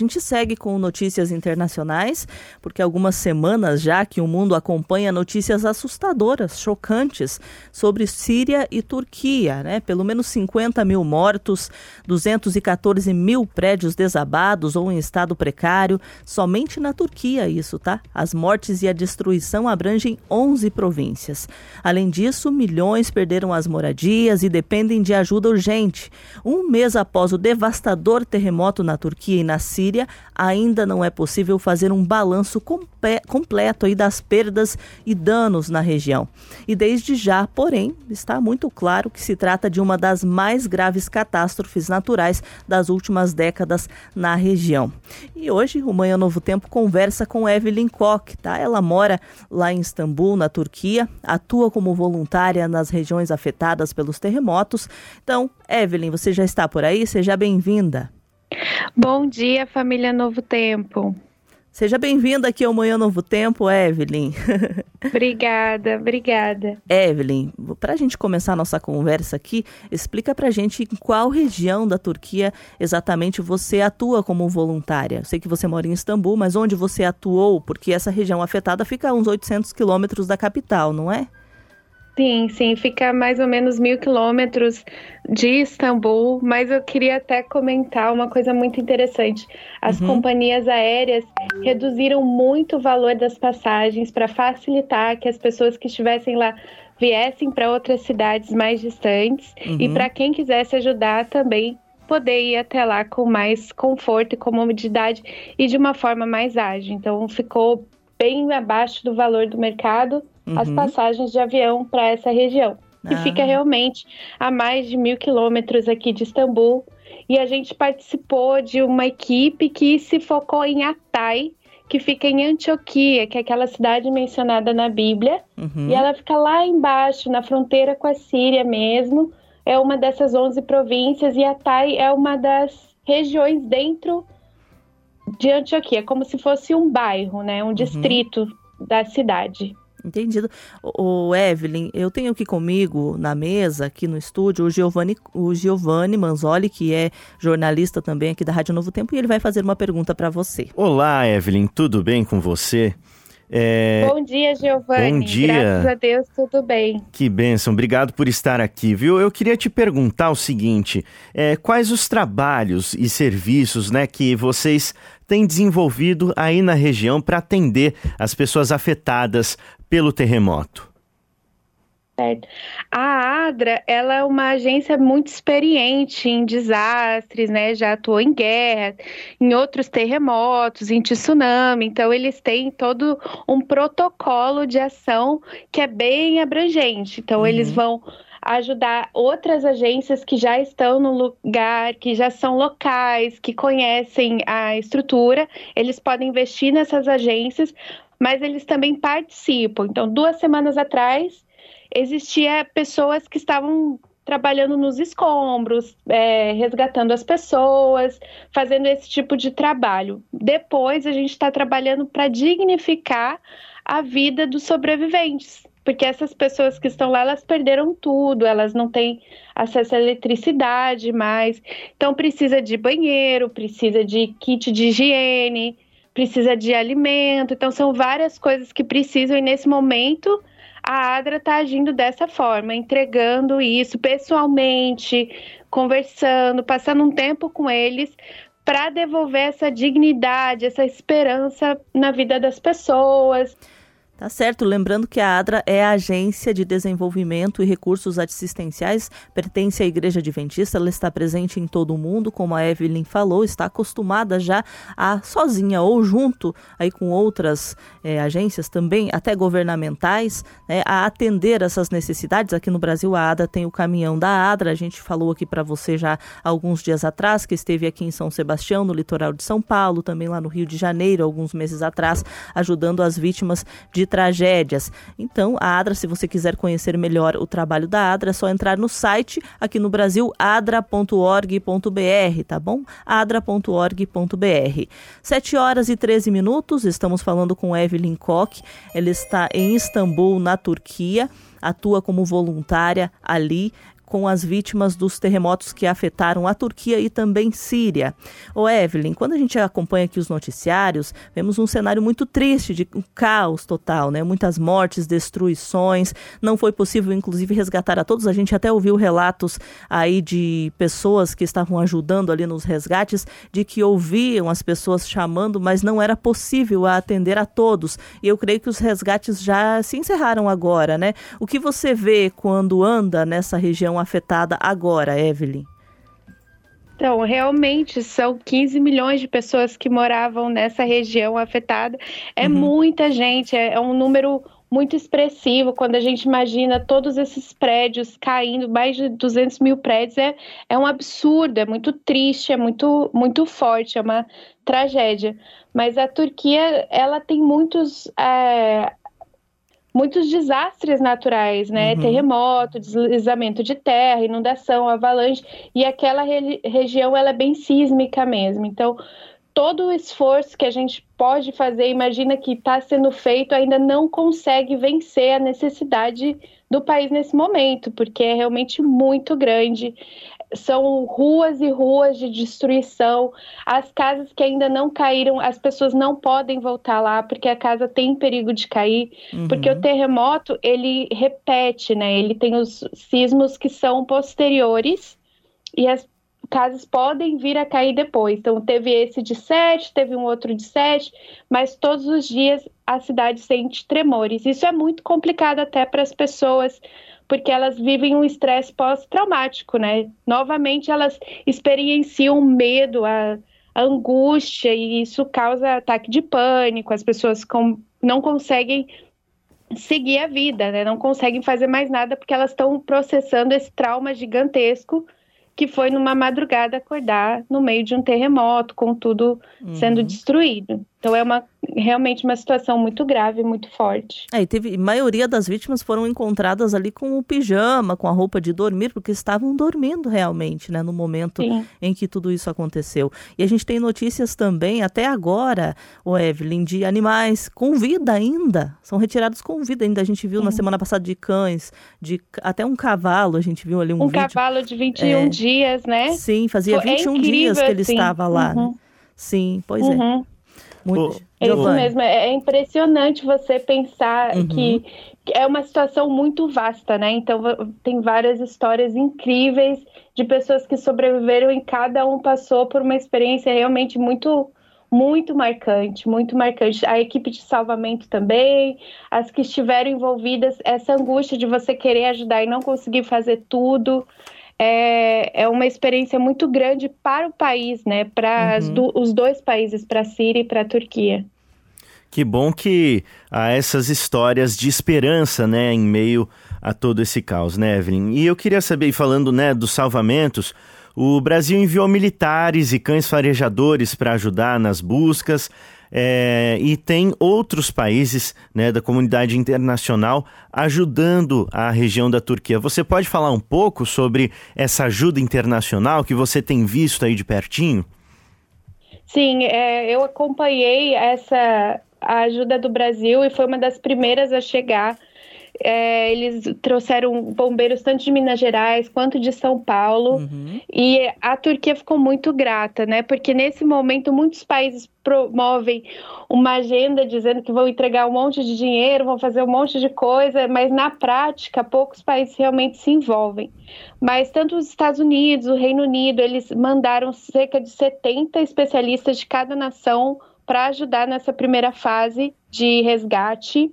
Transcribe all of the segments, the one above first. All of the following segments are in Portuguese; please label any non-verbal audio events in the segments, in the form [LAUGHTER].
A gente segue com notícias internacionais, porque algumas semanas já que o mundo acompanha notícias assustadoras, chocantes, sobre Síria e Turquia, né? Pelo menos 50 mil mortos, 214 mil prédios desabados ou em estado precário, somente na Turquia isso, tá? As mortes e a destruição abrangem 11 províncias. Além disso, milhões perderam as moradias e dependem de ajuda urgente. Um mês após o devastador terremoto na Turquia e na Síria, Síria, ainda não é possível fazer um balanço completo aí das perdas e danos na região. E desde já, porém, está muito claro que se trata de uma das mais graves catástrofes naturais das últimas décadas na região. E hoje o Manhã Novo Tempo conversa com Evelyn Koch, tá? Ela mora lá em Istambul, na Turquia, atua como voluntária nas regiões afetadas pelos terremotos. Então, Evelyn, você já está por aí? Seja bem-vinda. Bom dia, família Novo Tempo. Seja bem-vinda aqui ao Manhã Novo Tempo, Evelyn. [LAUGHS] obrigada, obrigada. Evelyn, para a gente começar a nossa conversa aqui, explica para a gente em qual região da Turquia exatamente você atua como voluntária. sei que você mora em Istambul, mas onde você atuou? Porque essa região afetada fica a uns 800 quilômetros da capital, não é? Sim, sim, fica mais ou menos mil quilômetros de Istambul, mas eu queria até comentar uma coisa muito interessante. As uhum. companhias aéreas reduziram muito o valor das passagens para facilitar que as pessoas que estivessem lá viessem para outras cidades mais distantes uhum. e para quem quisesse ajudar também poder ir até lá com mais conforto e comodidade e de uma forma mais ágil. Então ficou bem abaixo do valor do mercado uhum. as passagens de avião para essa região, que ah. fica realmente a mais de mil quilômetros aqui de Istambul. E a gente participou de uma equipe que se focou em Atay, que fica em Antioquia, que é aquela cidade mencionada na Bíblia. Uhum. E ela fica lá embaixo, na fronteira com a Síria mesmo. É uma dessas 11 províncias e Atay é uma das regiões dentro de Antioquia, como se fosse um bairro, né, um uhum. distrito da cidade. Entendido. O, Evelyn, eu tenho aqui comigo na mesa, aqui no estúdio, o Giovanni, o Giovanni Manzoli, que é jornalista também aqui da Rádio Novo Tempo, e ele vai fazer uma pergunta para você. Olá, Evelyn, tudo bem com você? É... Bom dia, Giovanni. Bom dia. Graças a Deus, tudo bem. Que bênção, obrigado por estar aqui, viu? Eu queria te perguntar o seguinte: é, quais os trabalhos e serviços né, que vocês têm desenvolvido aí na região para atender as pessoas afetadas pelo terremoto? Certo. A ADRA, ela é uma agência muito experiente em desastres, né? Já atuou em guerra, em outros terremotos, em tsunami. Então, eles têm todo um protocolo de ação que é bem abrangente. Então, uhum. eles vão ajudar outras agências que já estão no lugar, que já são locais, que conhecem a estrutura. Eles podem investir nessas agências, mas eles também participam. Então, duas semanas atrás existia pessoas que estavam trabalhando nos escombros, é, resgatando as pessoas, fazendo esse tipo de trabalho. Depois a gente está trabalhando para dignificar a vida dos sobreviventes, porque essas pessoas que estão lá elas perderam tudo, elas não têm acesso à eletricidade mais, então precisa de banheiro, precisa de kit de higiene, precisa de alimento, então são várias coisas que precisam e nesse momento a ADRA está agindo dessa forma, entregando isso pessoalmente, conversando, passando um tempo com eles para devolver essa dignidade, essa esperança na vida das pessoas. Tá certo, lembrando que a ADRA é a Agência de Desenvolvimento e Recursos Assistenciais, pertence à Igreja Adventista, ela está presente em todo o mundo, como a Evelyn falou, está acostumada já a sozinha ou junto aí com outras é, agências também, até governamentais, né, a atender essas necessidades. Aqui no Brasil a ADRA tem o caminhão da ADRA, a gente falou aqui para você já alguns dias atrás, que esteve aqui em São Sebastião, no litoral de São Paulo, também lá no Rio de Janeiro, alguns meses atrás, ajudando as vítimas de tragédias. Então, a ADRA, se você quiser conhecer melhor o trabalho da ADRA, é só entrar no site aqui no Brasil, adra.org.br, tá bom? adra.org.br. 7 horas e 13 minutos, estamos falando com Evelyn Koch, ela está em Istambul, na Turquia, atua como voluntária ali com as vítimas dos terremotos que afetaram a Turquia e também Síria. Ô Evelyn, quando a gente acompanha aqui os noticiários, vemos um cenário muito triste de um caos total, né? Muitas mortes, destruições. Não foi possível, inclusive, resgatar a todos. A gente até ouviu relatos aí de pessoas que estavam ajudando ali nos resgates, de que ouviam as pessoas chamando, mas não era possível atender a todos. E eu creio que os resgates já se encerraram agora, né? O que você vê quando anda nessa região afetada agora, Evelyn? Então, realmente são 15 milhões de pessoas que moravam nessa região afetada. É uhum. muita gente, é, é um número muito expressivo quando a gente imagina todos esses prédios caindo, mais de 200 mil prédios, é, é um absurdo, é muito triste, é muito, muito forte, é uma tragédia. Mas a Turquia, ela tem muitos é, muitos desastres naturais, né? Uhum. Terremoto, deslizamento de terra, inundação, avalanche, e aquela re região ela é bem sísmica mesmo. Então, todo o esforço que a gente pode fazer, imagina que está sendo feito, ainda não consegue vencer a necessidade do país nesse momento, porque é realmente muito grande são ruas e ruas de destruição. As casas que ainda não caíram, as pessoas não podem voltar lá porque a casa tem perigo de cair, uhum. porque o terremoto ele repete, né? Ele tem os sismos que são posteriores e as casas podem vir a cair depois. Então teve esse de 7, teve um outro de 7, mas todos os dias a cidade sente tremores. Isso é muito complicado até para as pessoas porque elas vivem um estresse pós-traumático, né? Novamente, elas experienciam medo, a, a, angústia, e isso causa ataque de pânico, as pessoas com, não conseguem seguir a vida, né? Não conseguem fazer mais nada porque elas estão processando esse trauma gigantesco que foi numa madrugada acordar no meio de um terremoto, com tudo uhum. sendo destruído. Então é uma realmente uma situação muito grave, muito forte. É, e teve, a maioria das vítimas foram encontradas ali com o pijama, com a roupa de dormir, porque estavam dormindo realmente, né, no momento Sim. em que tudo isso aconteceu. E a gente tem notícias também, até agora, o Evelyn, de animais com vida ainda, são retirados com vida ainda. A gente viu Sim. na semana passada de cães, de até um cavalo, a gente viu ali um, um vídeo. cavalo de 21 é, dias, né? Sim, fazia 21 é dias que ele assim. estava lá. Né? Uhum. Sim, pois é. uhum. é. Muito. É isso mesmo, é, é impressionante você pensar uhum. que é uma situação muito vasta, né? Então tem várias histórias incríveis de pessoas que sobreviveram e cada um passou por uma experiência realmente muito muito marcante, muito marcante. A equipe de salvamento também, as que estiveram envolvidas, essa angústia de você querer ajudar e não conseguir fazer tudo é, é uma experiência muito grande para o país, né? Para uhum. do, os dois países, para a Síria e para a Turquia. Que bom que há essas histórias de esperança, né, em meio a todo esse caos, né, Evelyn? E eu queria saber, falando, né, dos salvamentos, o Brasil enviou militares e cães farejadores para ajudar nas buscas. É, e tem outros países né, da comunidade internacional ajudando a região da Turquia. Você pode falar um pouco sobre essa ajuda internacional que você tem visto aí de pertinho? Sim, é, eu acompanhei essa ajuda do Brasil e foi uma das primeiras a chegar é, eles trouxeram bombeiros tanto de Minas Gerais quanto de São Paulo. Uhum. E a Turquia ficou muito grata, né? Porque nesse momento muitos países promovem uma agenda dizendo que vão entregar um monte de dinheiro, vão fazer um monte de coisa, mas na prática poucos países realmente se envolvem. Mas tanto os Estados Unidos, o Reino Unido, eles mandaram cerca de 70 especialistas de cada nação para ajudar nessa primeira fase de resgate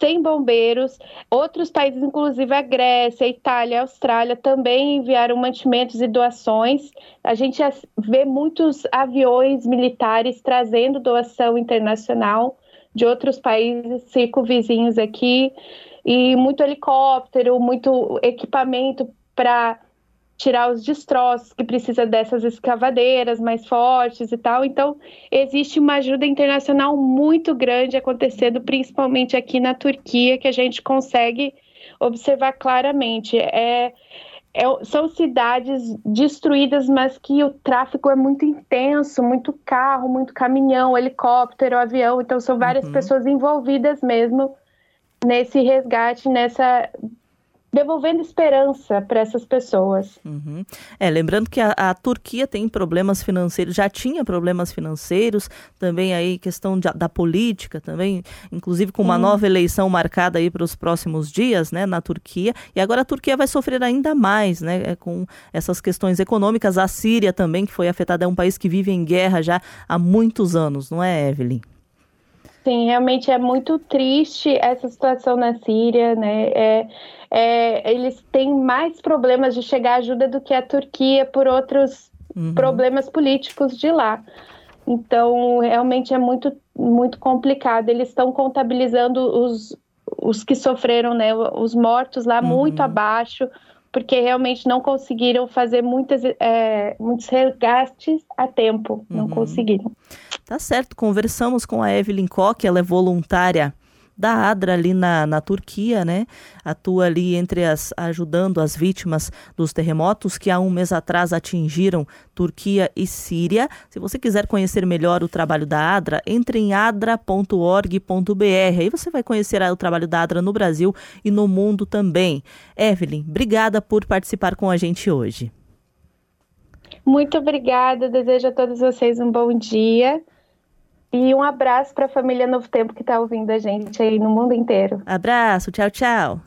sem bombeiros. Outros países, inclusive a Grécia, a Itália, a Austrália, também enviaram mantimentos e doações. A gente vê muitos aviões militares trazendo doação internacional de outros países circunvizinhos aqui, e muito helicóptero, muito equipamento para tirar os destroços, que precisa dessas escavadeiras mais fortes e tal. Então, existe uma ajuda internacional muito grande acontecendo, principalmente aqui na Turquia, que a gente consegue observar claramente. É, é, são cidades destruídas, mas que o tráfego é muito intenso, muito carro, muito caminhão, helicóptero, avião. Então, são várias uhum. pessoas envolvidas mesmo nesse resgate, nessa devolvendo esperança para essas pessoas. Uhum. É, lembrando que a, a, Turquia tem problemas financeiros, já tinha problemas financeiros, também aí questão de, da política também, inclusive com uma nova eleição marcada aí para os próximos dias, né, na Turquia. E agora a Turquia vai sofrer ainda mais, né, é, com essas questões econômicas. A Síria também, que foi afetada, é um país que vive em guerra já há muitos anos, não é, Evelyn? Sim, realmente é muito triste essa situação na Síria, né? É, é, eles têm mais problemas de chegar ajuda do que a Turquia por outros uhum. problemas políticos de lá. Então, realmente é muito, muito complicado. Eles estão contabilizando os, os que sofreram, né? Os mortos lá uhum. muito abaixo, porque realmente não conseguiram fazer muitas, é, muitos resgates a tempo. Não uhum. conseguiram. Tá certo, conversamos com a Evelyn Koch, ela é voluntária da ADRA ali na, na Turquia, né? Atua ali entre as ajudando as vítimas dos terremotos que há um mês atrás atingiram Turquia e Síria. Se você quiser conhecer melhor o trabalho da ADRA, entre em adra.org.br. Aí você vai conhecer o trabalho da ADRA no Brasil e no mundo também. Evelyn, obrigada por participar com a gente hoje. Muito obrigada. Desejo a todos vocês um bom dia. E um abraço para a família Novo Tempo que está ouvindo a gente aí no mundo inteiro. Abraço, tchau, tchau.